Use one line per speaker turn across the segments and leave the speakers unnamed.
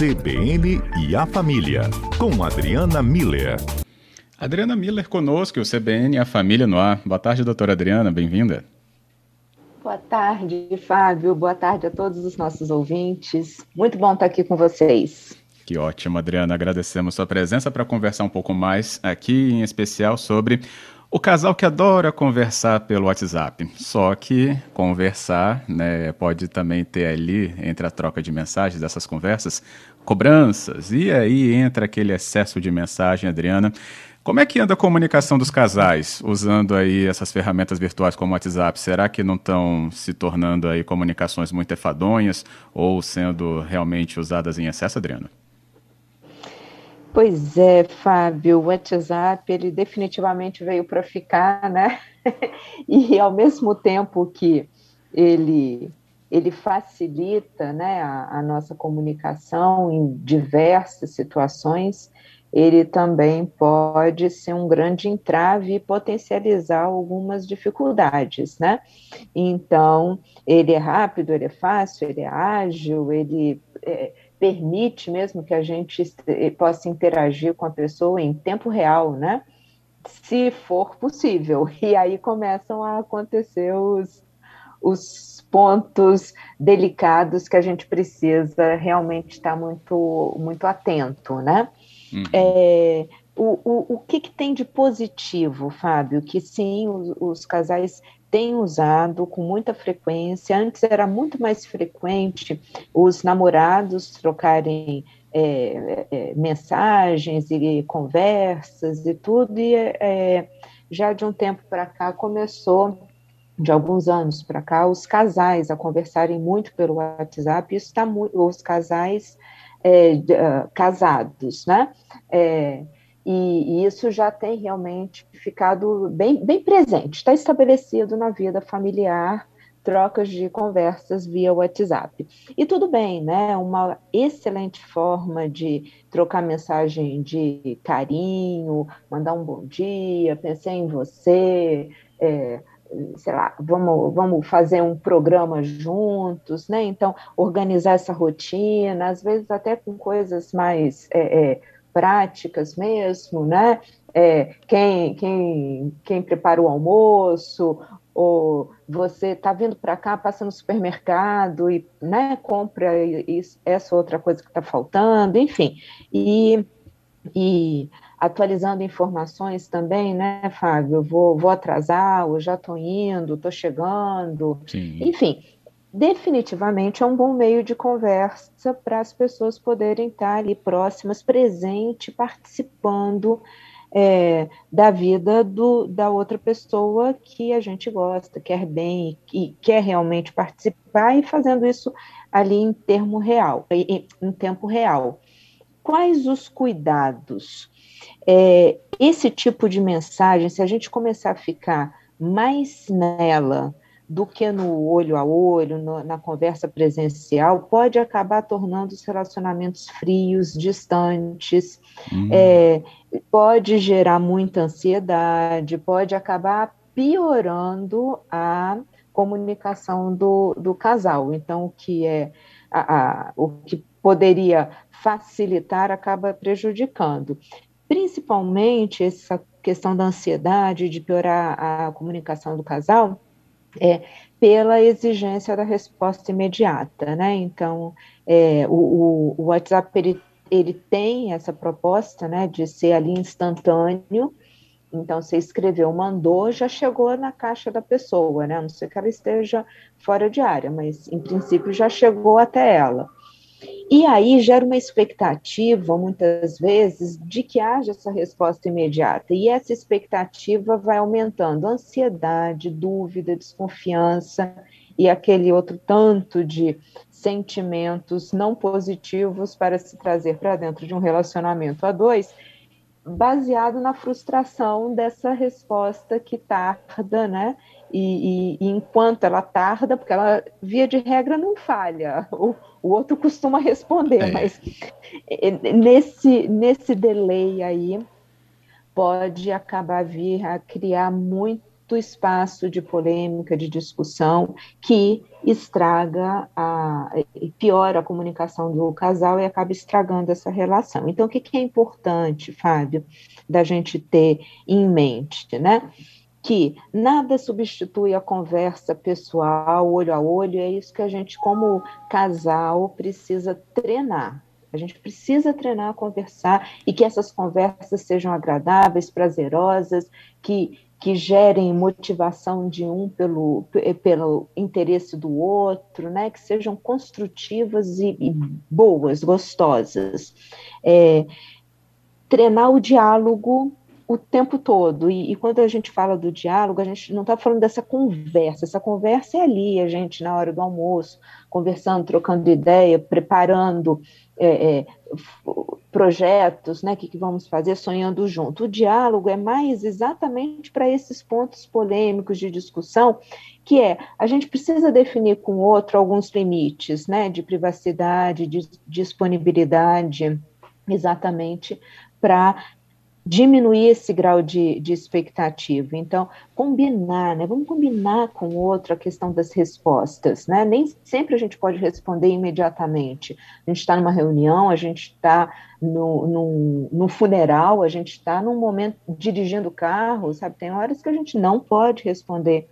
CBN e a Família, com Adriana Miller.
Adriana Miller conosco, o CBN e a Família no ar. Boa tarde, doutora Adriana, bem-vinda.
Boa tarde, Fábio. Boa tarde a todos os nossos ouvintes. Muito bom estar aqui com vocês.
Que ótimo, Adriana. Agradecemos sua presença para conversar um pouco mais aqui, em especial sobre o casal que adora conversar pelo WhatsApp, só que conversar, né, pode também ter ali, entre a troca de mensagens dessas conversas, cobranças, e aí entra aquele excesso de mensagem, Adriana. Como é que anda a comunicação dos casais usando aí essas ferramentas virtuais como o WhatsApp? Será que não estão se tornando aí comunicações muito efadonhas ou sendo realmente usadas em excesso, Adriana?
Pois é, Fábio, o WhatsApp, ele definitivamente veio para ficar, né? e ao mesmo tempo que ele, ele facilita né, a, a nossa comunicação em diversas situações, ele também pode ser um grande entrave e potencializar algumas dificuldades, né? Então, ele é rápido, ele é fácil, ele é ágil, ele é, permite mesmo que a gente eh, possa interagir com a pessoa em tempo real, né? Se for possível. E aí começam a acontecer os, os pontos delicados que a gente precisa realmente estar muito, muito atento, né? Uhum. É, o, o, o que, que, tem de positivo, Fábio? Que sim, os, os casais tem usado com muita frequência. Antes era muito mais frequente os namorados trocarem é, é, mensagens e conversas e tudo, e é, já de um tempo para cá começou, de alguns anos para cá, os casais a conversarem muito pelo WhatsApp, isso está os casais uh, casados, né? É, e, e, isso já tem realmente ficado bem, bem presente, está estabelecido na vida familiar, trocas de conversas via WhatsApp. E tudo bem, né? Uma excelente forma de trocar mensagem de carinho, mandar um bom dia, pensei em você, é, sei lá, vamos, vamos fazer um programa juntos, né? Então, organizar essa rotina, às vezes até com coisas mais. É, é, práticas mesmo, né? É, quem, quem, quem prepara o almoço, ou você está vindo para cá, passa no supermercado e né, compra isso, essa outra coisa que está faltando, enfim. E, e atualizando informações também, né, Fábio? Eu vou, vou atrasar, ou já estou indo, estou chegando, Sim. enfim definitivamente é um bom meio de conversa para as pessoas poderem estar ali próximas, presente, participando é, da vida do, da outra pessoa que a gente gosta, quer bem e quer realmente participar e fazendo isso ali em termo real, em, em tempo real. Quais os cuidados? É, esse tipo de mensagem, se a gente começar a ficar mais nela do que no olho a olho, no, na conversa presencial, pode acabar tornando os relacionamentos frios, distantes, hum. é, pode gerar muita ansiedade, pode acabar piorando a comunicação do, do casal. Então, o que é a, a, o que poderia facilitar acaba prejudicando. Principalmente essa questão da ansiedade, de piorar a comunicação do casal, é, pela exigência da resposta imediata, né? Então, é, o, o, WhatsApp ele, ele tem essa proposta, né, de ser ali instantâneo. Então, você escreveu, mandou, já chegou na caixa da pessoa, né? A não sei que ela esteja fora de área, mas em princípio já chegou até ela. E aí gera uma expectativa, muitas vezes, de que haja essa resposta imediata. E essa expectativa vai aumentando ansiedade, dúvida, desconfiança e aquele outro tanto de sentimentos não positivos para se trazer para dentro de um relacionamento a dois, baseado na frustração dessa resposta que tarda, né? E, e, e, enquanto ela tarda, porque ela, via de regra, não falha, o, o outro costuma responder, é. mas nesse, nesse delay aí pode acabar vir a criar muito muito espaço de polêmica, de discussão, que estraga, a, piora a comunicação do casal e acaba estragando essa relação. Então, o que, que é importante, Fábio, da gente ter em mente, né? Que nada substitui a conversa pessoal, olho a olho, é isso que a gente, como casal, precisa treinar. A gente precisa treinar a conversar e que essas conversas sejam agradáveis, prazerosas, que, que gerem motivação de um pelo, pelo interesse do outro, né? que sejam construtivas e, e boas, gostosas. É, treinar o diálogo o tempo todo. E, e, quando a gente fala do diálogo, a gente não está falando dessa conversa. Essa conversa é ali, a gente, na hora do almoço, conversando, trocando ideia, preparando é, é, projetos, né? O que, que vamos fazer, sonhando junto. O diálogo é mais exatamente para esses pontos polêmicos de discussão, que é a gente precisa definir com o outro alguns limites, né? De privacidade, de disponibilidade, exatamente para diminuir esse grau de, de expectativa. Então, combinar, né? Vamos combinar com o outro a questão das respostas, né? Nem sempre a gente pode responder imediatamente. A gente está numa reunião, a gente está no, no, no, funeral, a gente está num momento dirigindo o carro, sabe? Tem horas que a gente não pode responder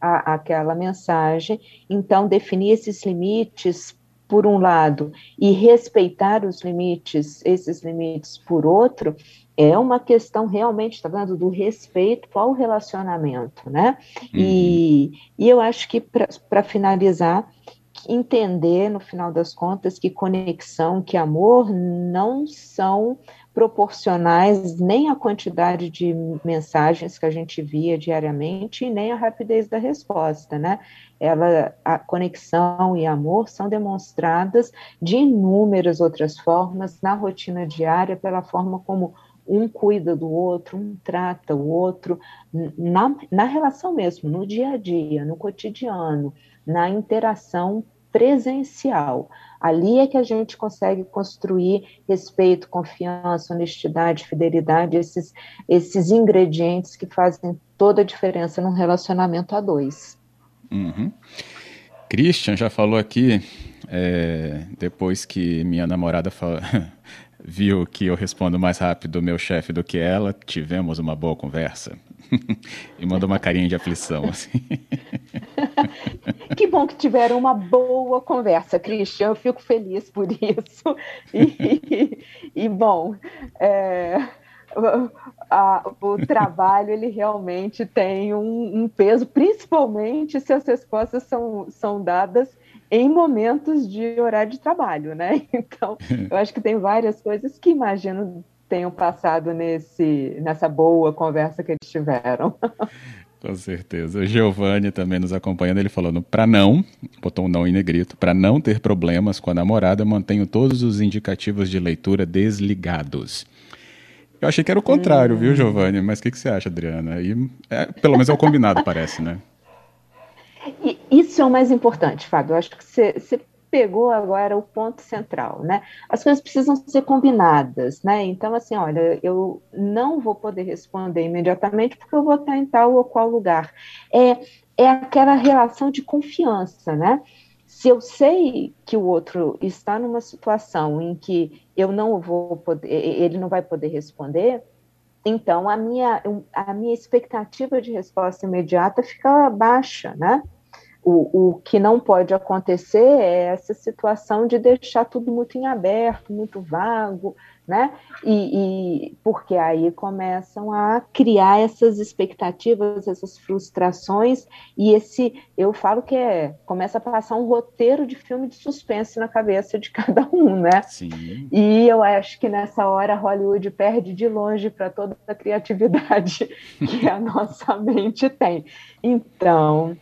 a, aquela mensagem. Então, definir esses limites por um lado e respeitar os limites, esses limites por outro, é uma questão realmente, está vendo, do respeito ao relacionamento, né? Uhum. E, e eu acho que, para finalizar, entender, no final das contas, que conexão, que amor não são proporcionais nem à quantidade de mensagens que a gente via diariamente, nem à rapidez da resposta, né? Ela, a conexão e amor são demonstradas de inúmeras outras formas na rotina diária, pela forma como um cuida do outro, um trata o outro, na, na relação mesmo, no dia a dia, no cotidiano, na interação presencial. Ali é que a gente consegue construir respeito, confiança, honestidade, fidelidade, esses, esses ingredientes que fazem toda a diferença num relacionamento a dois.
Uhum. Christian já falou aqui, é, depois que minha namorada viu que eu respondo mais rápido meu chefe do que ela, tivemos uma boa conversa. e mandou uma carinha de aflição. Assim.
que bom que tiveram uma boa conversa, Christian. Eu fico feliz por isso. E, e bom, é, a, o trabalho ele realmente tem um, um, peso, principalmente se as respostas são, são dadas em momentos de horário de trabalho, né? Então, eu acho que tem várias coisas que imagino tenham passado nesse, nessa boa conversa que eles tiveram.
Com certeza. O Giovanni também nos acompanhando, ele falando, para não, botou um não em negrito, para não ter problemas com a namorada, mantenho todos os indicativos de leitura desligados. Eu achei que era o contrário, hum. viu, Giovanni? Mas o que, que, você acha, Adriana? E, é, pelo menos é o combinado, parece, né?
E isso é o mais importante, Fábio. Eu acho que você, pegou agora o ponto central, né? As coisas precisam ser combinadas, né? Então, assim, olha, eu não vou poder responder imediatamente porque eu vou estar em tal ou qual lugar. É, é aquela relação de confiança, né? Se eu sei que o outro está numa situação em que eu não vou poder, ele não vai poder responder, então a minha, a minha expectativa de resposta imediata fica baixa, né? O, o que não pode acontecer é essa situação de deixar tudo muito em aberto, muito vago, né? E, e, porque aí começam a criar essas expectativas, essas frustrações, e esse, eu falo que é, começa a passar um roteiro de filme de suspense na cabeça de cada um, né?
Sim.
E eu acho que nessa hora Hollywood perde de longe para toda a criatividade que a nossa mente tem. Então,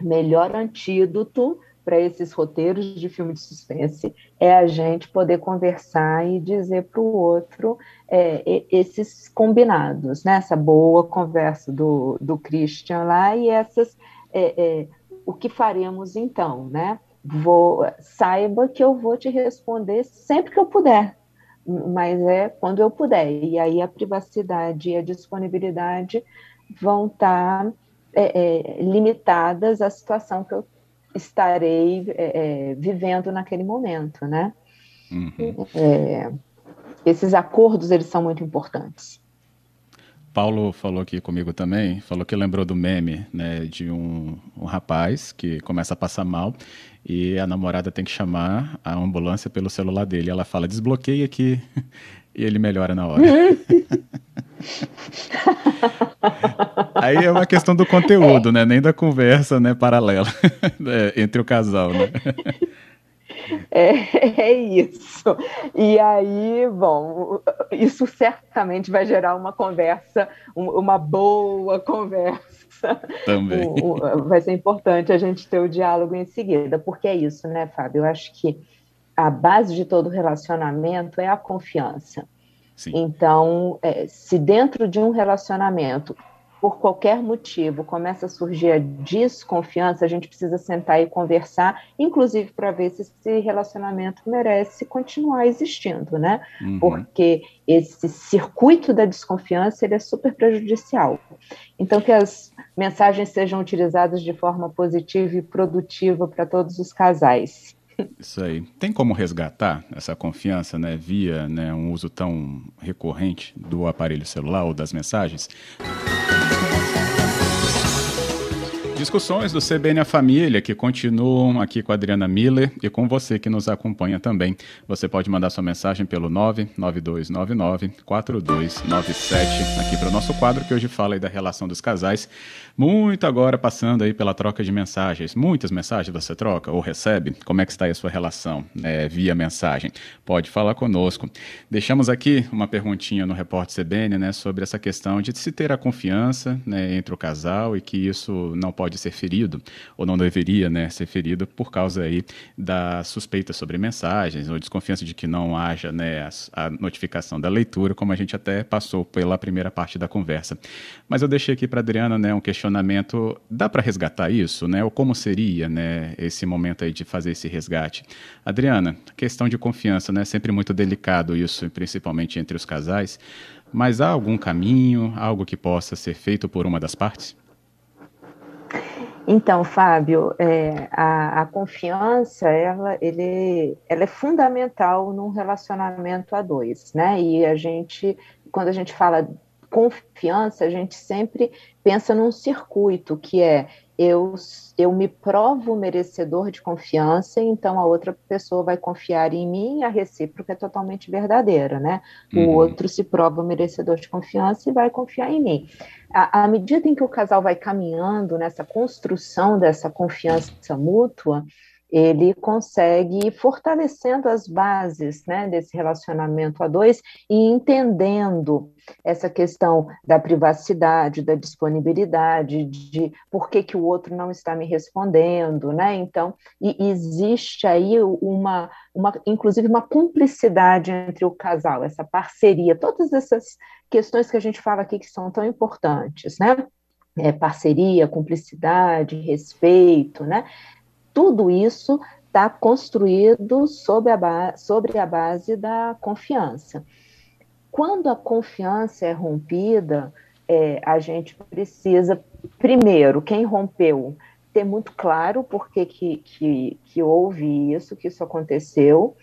melhor antídoto para esses roteiros de filme de suspense é a gente poder conversar e dizer para o outro é, esses combinados, né? Essa boa conversa do, do Christian lá e essas é, é, o que faremos então, né? Vou, saiba que eu vou te responder sempre que eu puder, mas é quando eu puder. E aí a privacidade e a disponibilidade vão estar tá é, é, limitadas à situação que eu estarei é, é, vivendo naquele momento, né? Uhum. É, esses acordos, eles são muito importantes.
Paulo falou aqui comigo também, falou que lembrou do meme, né, de um, um rapaz que começa a passar mal e a namorada tem que chamar a ambulância pelo celular dele. Ela fala, desbloqueia aqui, e ele melhora na hora. Aí é uma questão do conteúdo, né? Nem da conversa, né, paralela é, entre o casal, né?
É, é, isso. E aí, bom, isso certamente vai gerar uma conversa, uma boa conversa.
Também.
Vai ser importante a gente ter o diálogo em seguida, porque é isso, né, Fábio? Eu acho que a base de todo relacionamento é a confiança. Sim. Então, é, se dentro de um relacionamento por qualquer motivo começa a surgir a desconfiança, a gente precisa sentar e conversar, inclusive para ver se esse relacionamento merece continuar existindo, né? Uhum. Porque esse circuito da desconfiança ele é super prejudicial. Então, que as mensagens sejam utilizadas de forma positiva e produtiva para todos os casais.
Isso aí. Tem como resgatar essa confiança, né, via né, um uso tão recorrente do aparelho celular ou das mensagens? Discussões do CBN A Família que continuam aqui com a Adriana Miller e com você que nos acompanha também. Você pode mandar sua mensagem pelo 992994297 aqui para o nosso quadro que hoje fala aí da relação dos casais. Muito agora passando aí pela troca de mensagens. Muitas mensagens você troca ou recebe? Como é que está aí a sua relação é, via mensagem? Pode falar conosco. Deixamos aqui uma perguntinha no Repórter CBN né, sobre essa questão de se ter a confiança né, entre o casal e que isso não pode pode ser ferido, ou não deveria né, ser ferido, por causa aí da suspeita sobre mensagens, ou desconfiança de que não haja né, a, notificação da leitura, como a gente até passou pela primeira parte da conversa. Mas eu deixei aqui para Adriana né, um questionamento: dá para resgatar isso? Né, ou como seria né, esse momento aí de fazer esse resgate? Adriana, questão de confiança, né, sempre muito delicado isso, principalmente entre os casais. Mas há algum caminho, algo que possa ser feito por uma das partes?
Então, Fábio, é, a, a, confiança, ela, ele, ela é fundamental num relacionamento a dois, né? E a gente, quando a gente fala confiança, a gente sempre pensa num circuito que é eu, eu me provo merecedor de confiança, então a outra pessoa vai confiar em mim, a recíproca é totalmente verdadeira, né? Uhum. O outro se prova merecedor de confiança e vai confiar em mim. À, à medida em que o casal vai caminhando nessa construção dessa confiança mútua, ele consegue ir fortalecendo as bases né, desse relacionamento a dois e entendendo essa questão da privacidade, da disponibilidade, de por que, que o outro não está me respondendo, né? Então, existe aí uma, uma, inclusive uma cumplicidade entre o casal, essa parceria, todas essas questões que a gente fala aqui que são tão importantes, né? É, parceria, cumplicidade, respeito, né? Tudo isso está construído sobre a, sobre a base da confiança. Quando a confiança é rompida, é, a gente precisa, primeiro, quem rompeu, ter muito claro por que, que, que, houve isso, que isso aconteceu,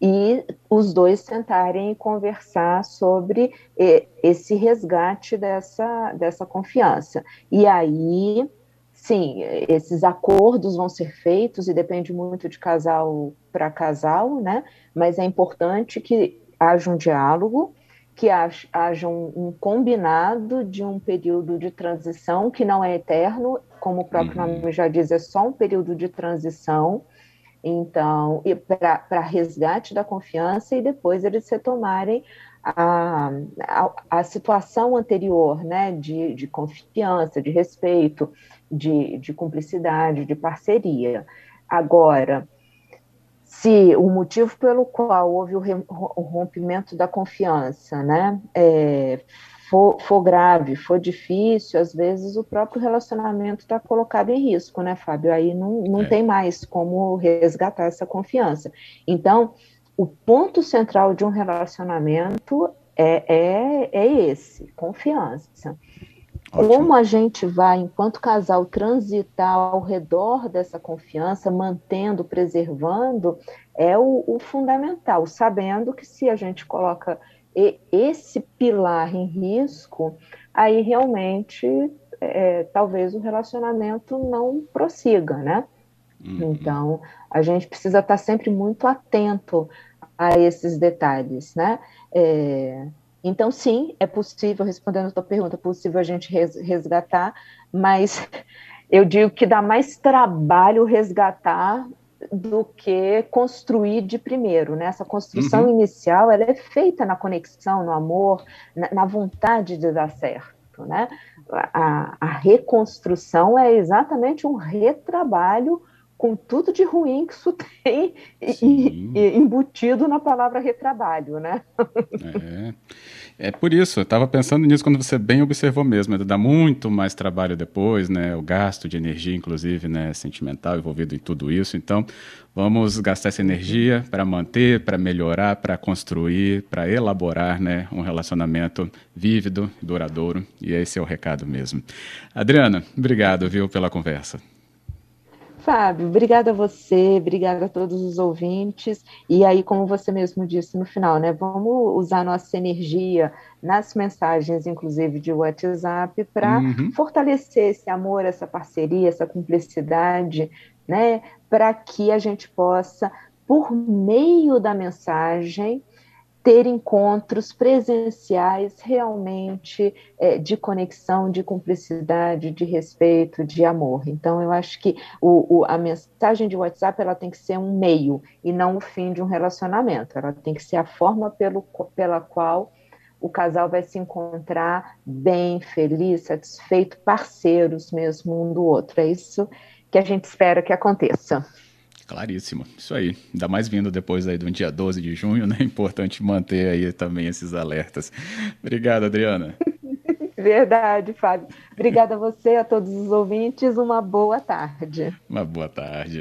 e os dois tentarem conversar sobre esse resgate dessa, dessa confiança. E aí sim, esses acordos vão ser feitos e depende muito de casal para casal, né? Mas é importante que haja um diálogo, que haja um, um, combinado de um período de transição que não é eterno, como o próprio uhum. nome já diz, é só um período de transição. Então, para resgate da confiança e depois eles retomarem a, a, a, situação anterior, né, de, de confiança, de respeito, de, de cumplicidade, de parceria. Agora, se o motivo pelo qual houve o rompimento da confiança, né, é, for, for, grave, for difícil, às vezes o próprio relacionamento está colocado em risco, né, Fábio? Aí não, não é. tem mais como resgatar essa confiança. Então, o ponto central de um relacionamento é, é, é esse, confiança. Ótimo. Como a gente vai, enquanto casal, transitar ao redor dessa confiança, mantendo, preservando, é o, o fundamental, sabendo que se a gente coloca esse pilar em risco, aí realmente é, talvez o relacionamento não prossiga, né? Uhum. Então, a gente precisa estar sempre muito atento a esses detalhes, né? É, então, sim, é possível, respondendo a tua pergunta, é possível a gente resgatar, mas eu digo que dá mais trabalho resgatar do que construir de primeiro, né? Essa construção uhum. inicial, ela é feita na conexão, no amor, na, na vontade de dar certo, né? A, a, reconstrução é exatamente um retrabalho com tudo de ruim que isso tem e, e, embutido na palavra retrabalho, né?
É. É por isso, eu estava pensando nisso quando você bem observou mesmo, dá muito mais trabalho depois, né? O gasto de energia, inclusive, né? Sentimental envolvido em tudo isso. Então, vamos gastar essa energia para manter, para melhorar, para construir, para elaborar, né? Um relacionamento vívido, duradouro. E esse é o recado mesmo. Adriana, obrigado, viu, pela conversa.
Fábio, obrigada a você, obrigada a todos os ouvintes. E aí, como você mesmo disse no final, né? Vamos usar nossa energia nas mensagens, inclusive de WhatsApp, para uhum. fortalecer esse amor, essa parceria, essa cumplicidade, né? Para que a gente possa, por meio da mensagem, ter encontros presenciais realmente é, de conexão, de cumplicidade, de respeito, de amor. Então, eu acho que o, o, a mensagem de WhatsApp ela tem que ser um meio e não o fim de um relacionamento. Ela tem que ser a forma pelo, pela qual o casal vai se encontrar bem, feliz, satisfeito, parceiros mesmo um do outro. É isso que a gente espera que aconteça.
Claríssimo, isso aí. Ainda mais vindo depois aí do dia 12 de junho, né? É importante manter aí também esses alertas. Obrigado, Adriana.
Verdade, Fábio. Obrigada a você, a todos os ouvintes. Uma boa tarde.
Uma boa tarde.